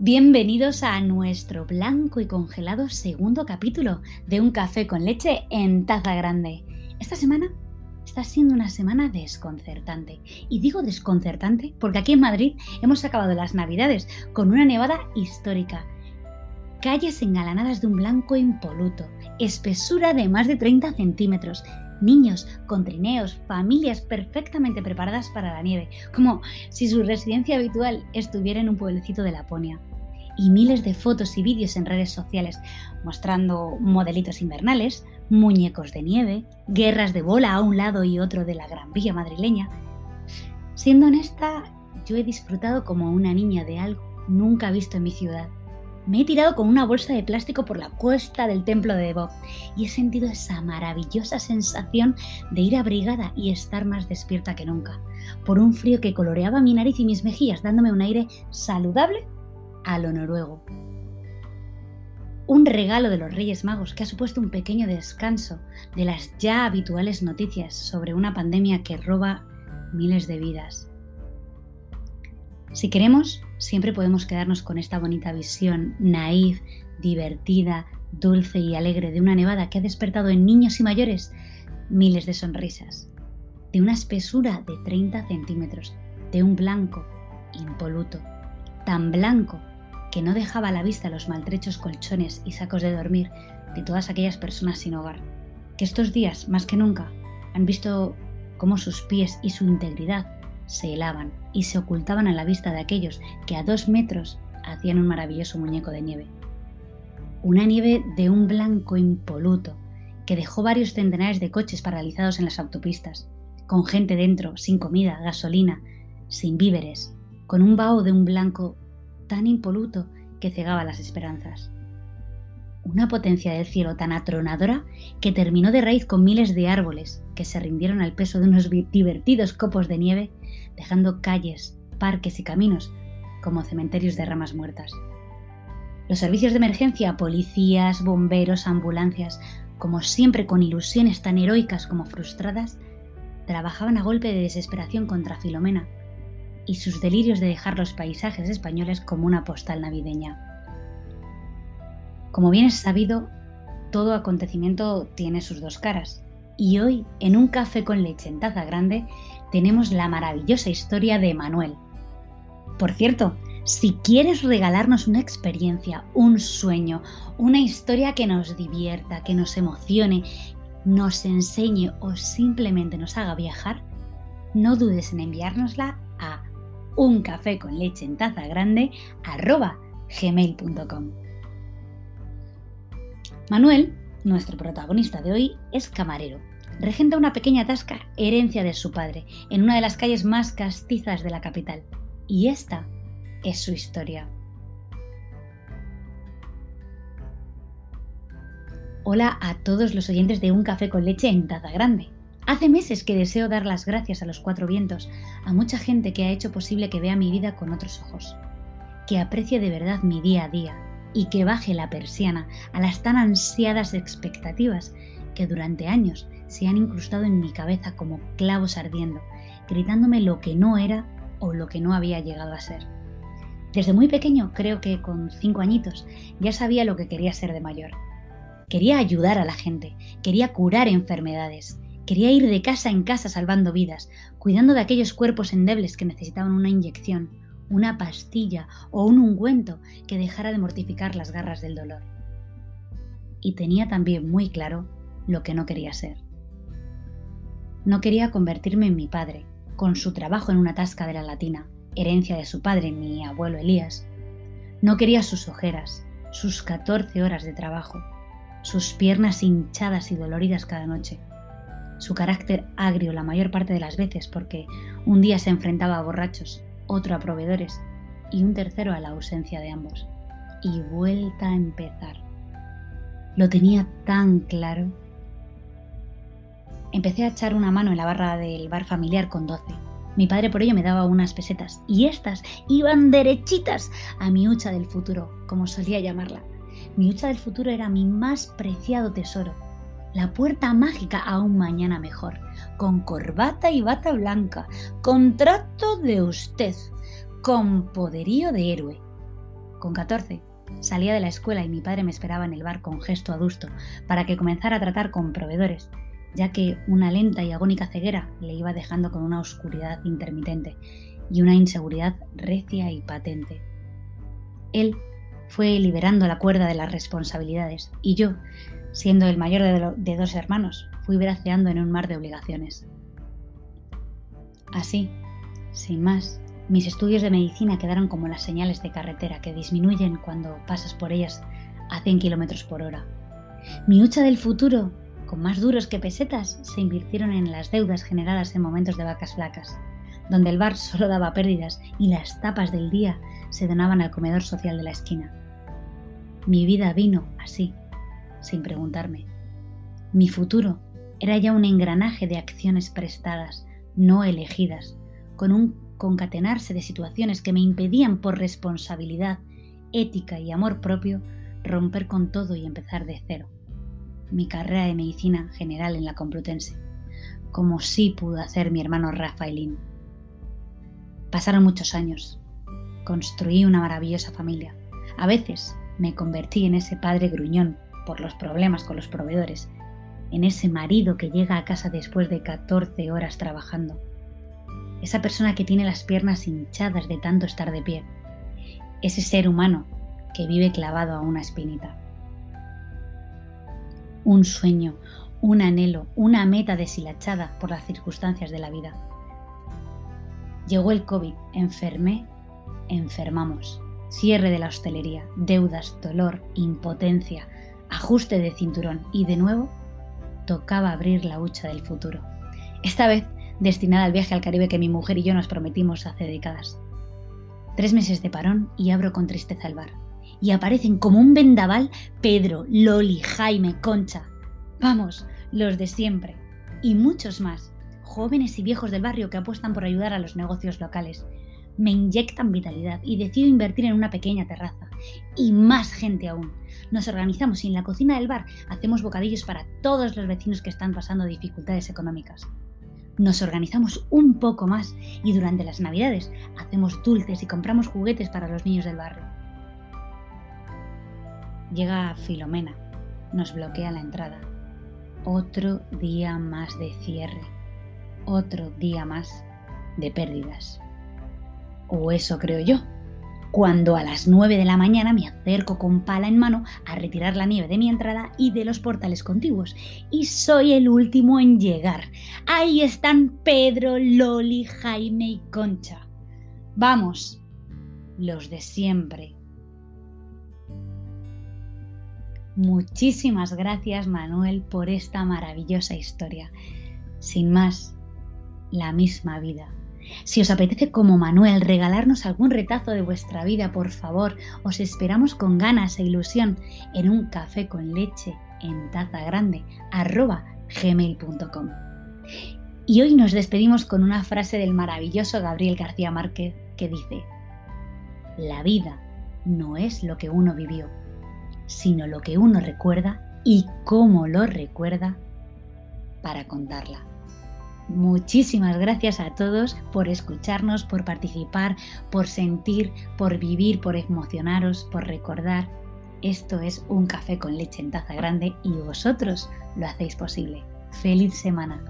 Bienvenidos a nuestro blanco y congelado segundo capítulo de Un café con leche en taza grande. Esta semana está siendo una semana desconcertante. Y digo desconcertante porque aquí en Madrid hemos acabado las navidades con una nevada histórica. Calles engalanadas de un blanco impoluto, espesura de más de 30 centímetros, niños con trineos, familias perfectamente preparadas para la nieve, como si su residencia habitual estuviera en un pueblecito de Laponia y miles de fotos y vídeos en redes sociales mostrando modelitos invernales, muñecos de nieve, guerras de bola a un lado y otro de la Gran Vía madrileña. Siendo honesta, yo he disfrutado como una niña de algo nunca visto en mi ciudad. Me he tirado con una bolsa de plástico por la cuesta del templo de Bob y he sentido esa maravillosa sensación de ir abrigada y estar más despierta que nunca, por un frío que coloreaba mi nariz y mis mejillas, dándome un aire saludable a lo noruego. Un regalo de los Reyes Magos que ha supuesto un pequeño descanso de las ya habituales noticias sobre una pandemia que roba miles de vidas. Si queremos, siempre podemos quedarnos con esta bonita visión naif, divertida, dulce y alegre de una nevada que ha despertado en niños y mayores miles de sonrisas, de una espesura de 30 centímetros, de un blanco impoluto, tan blanco que no dejaba a la vista los maltrechos colchones y sacos de dormir de todas aquellas personas sin hogar, que estos días, más que nunca, han visto cómo sus pies y su integridad se helaban y se ocultaban a la vista de aquellos que a dos metros hacían un maravilloso muñeco de nieve. Una nieve de un blanco impoluto que dejó varios centenares de coches paralizados en las autopistas, con gente dentro, sin comida, gasolina, sin víveres, con un vaho de un blanco tan impoluto que cegaba las esperanzas. Una potencia del cielo tan atronadora que terminó de raíz con miles de árboles que se rindieron al peso de unos divertidos copos de nieve, dejando calles, parques y caminos como cementerios de ramas muertas. Los servicios de emergencia, policías, bomberos, ambulancias, como siempre con ilusiones tan heroicas como frustradas, trabajaban a golpe de desesperación contra Filomena, y sus delirios de dejar los paisajes españoles como una postal navideña. Como bien es sabido, todo acontecimiento tiene sus dos caras, y hoy, en un café con leche en taza grande, tenemos la maravillosa historia de Manuel. Por cierto, si quieres regalarnos una experiencia, un sueño, una historia que nos divierta, que nos emocione, nos enseñe o simplemente nos haga viajar, no dudes en enviárnosla a un café con leche en taza grande gmail.com. Manuel, nuestro protagonista de hoy, es camarero. Regenta una pequeña tasca, herencia de su padre, en una de las calles más castizas de la capital. Y esta es su historia. Hola a todos los oyentes de Un Café con Leche en Taza Grande. Hace meses que deseo dar las gracias a los cuatro vientos, a mucha gente que ha hecho posible que vea mi vida con otros ojos, que aprecie de verdad mi día a día y que baje la persiana a las tan ansiadas expectativas que durante años se han incrustado en mi cabeza como clavos ardiendo, gritándome lo que no era o lo que no había llegado a ser. Desde muy pequeño, creo que con cinco añitos, ya sabía lo que quería ser de mayor. Quería ayudar a la gente, quería curar enfermedades, Quería ir de casa en casa salvando vidas, cuidando de aquellos cuerpos endebles que necesitaban una inyección, una pastilla o un ungüento que dejara de mortificar las garras del dolor. Y tenía también muy claro lo que no quería ser. No quería convertirme en mi padre, con su trabajo en una tasca de la latina, herencia de su padre, mi abuelo Elías. No quería sus ojeras, sus 14 horas de trabajo, sus piernas hinchadas y doloridas cada noche su carácter agrio la mayor parte de las veces porque un día se enfrentaba a borrachos, otro a proveedores y un tercero a la ausencia de ambos. Y vuelta a empezar. Lo tenía tan claro. Empecé a echar una mano en la barra del bar familiar con 12. Mi padre por ello me daba unas pesetas y estas iban derechitas a mi hucha del futuro, como solía llamarla. Mi hucha del futuro era mi más preciado tesoro la puerta mágica a un mañana mejor, con corbata y bata blanca, con trato de usted, con poderío de héroe. Con 14 salía de la escuela y mi padre me esperaba en el bar con gesto adusto para que comenzara a tratar con proveedores, ya que una lenta y agónica ceguera le iba dejando con una oscuridad intermitente y una inseguridad recia y patente. Él fue liberando la cuerda de las responsabilidades y yo, siendo el mayor de, dos hermanos, fui braceando en un mar de obligaciones. Así, sin más, mis estudios de medicina quedaron como las señales de carretera que disminuyen cuando pasas por ellas a 100 km por hora. Mi hucha del futuro, con más duros que pesetas, se invirtieron en las deudas generadas en momentos de vacas flacas, donde el bar solo daba pérdidas y las tapas del día se donaban al comedor social de la esquina. Mi vida vino así, sin preguntarme. Mi futuro era ya un engranaje de acciones prestadas, no elegidas, con un concatenarse de situaciones que me impedían por responsabilidad, ética y amor propio romper con todo y empezar de cero. Mi carrera de medicina general en la Complutense, como sí pudo hacer mi hermano Rafaelín. Pasaron muchos años. Construí una maravillosa familia. A veces me convertí en ese padre gruñón por los problemas con los proveedores, en ese marido que llega a casa después de 14 horas trabajando, esa persona que tiene las piernas hinchadas de tanto estar de pie, ese ser humano que vive clavado a una espinita. Un sueño, un anhelo, una meta deshilachada por las circunstancias de la vida. Llegó el COVID, enfermé, enfermamos cierre de la hostelería, deudas, dolor, impotencia, ajuste de cinturón y de nuevo tocaba abrir la hucha del futuro. Esta vez destinada al viaje al Caribe que mi mujer y yo nos prometimos hace décadas. Tres meses de parón y abro con tristeza el bar. Y aparecen como un vendaval Pedro, Loli, Jaime, Concha. Vamos, los de siempre. Y muchos más, jóvenes y viejos del barrio que apuestan por ayudar a los negocios locales me inyectan vitalidad y decido invertir en una pequeña terraza. Y más gente aún. Nos organizamos y en la cocina del bar hacemos bocadillos para todos los vecinos que están pasando dificultades económicas. Nos organizamos un poco más y durante las navidades hacemos dulces y compramos juguetes para los niños del barrio. Llega Filomena, nos bloquea la entrada. Otro día más de cierre, otro día más de pérdidas. O eso creo yo. Cuando a las 9 de la mañana me acerco con pala en mano a retirar la nieve de mi entrada y de los portales contiguos. Y soy el último en llegar. Ahí están Pedro, Loli, Jaime y Concha. Vamos, los de siempre. Muchísimas gracias Manuel por esta maravillosa historia. Sin más, la misma vida. Si os apetece como Manuel regalarnos algún retazo de vuestra vida, por favor, os esperamos con ganas e ilusión en un café con leche en taza grande gmail.com. Y hoy nos despedimos con una frase del maravilloso Gabriel García Márquez que dice, La vida no es lo que uno vivió, sino lo que uno recuerda y cómo lo recuerda para contarla. Muchísimas gracias a todos por escucharnos, por participar, por sentir, por vivir, por emocionaros, por recordar. Esto es un café con leche en taza grande y vosotros lo hacéis posible. ¡Feliz semana!